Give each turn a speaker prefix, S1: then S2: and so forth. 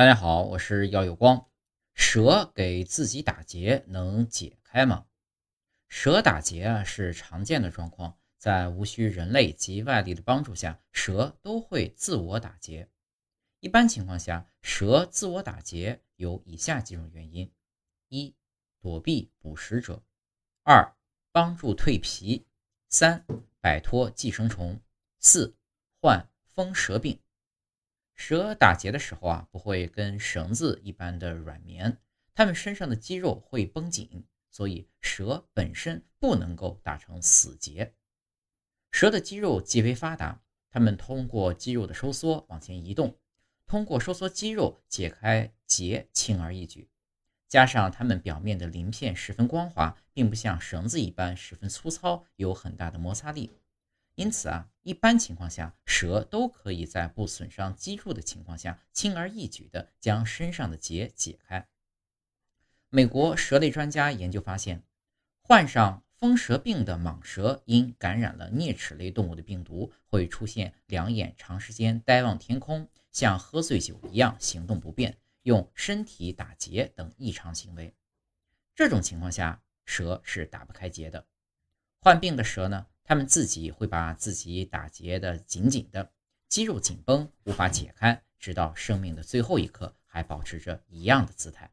S1: 大家好，我是耀有光。蛇给自己打结能解开吗？蛇打结啊是常见的状况，在无需人类及外力的帮助下，蛇都会自我打结。一般情况下，蛇自我打结有以下几种原因：一、躲避捕食者；二、帮助蜕皮；三、摆脱寄生虫；四、患风蛇病。蛇打结的时候啊，不会跟绳子一般的软绵，它们身上的肌肉会绷紧，所以蛇本身不能够打成死结。蛇的肌肉极为发达，它们通过肌肉的收缩往前移动，通过收缩肌肉解开结轻而易举。加上它们表面的鳞片十分光滑，并不像绳子一般十分粗糙，有很大的摩擦力。因此啊，一般情况下，蛇都可以在不损伤肌肉的情况下，轻而易举地将身上的结解开。美国蛇类专家研究发现，患上风蛇病的蟒蛇因感染了啮齿类动物的病毒，会出现两眼长时间呆望天空，像喝醉酒一样行动不便，用身体打结等异常行为。这种情况下，蛇是打不开结的。患病的蛇呢？他们自己会把自己打结的紧紧的，肌肉紧绷，无法解开，直到生命的最后一刻还保持着一样的姿态。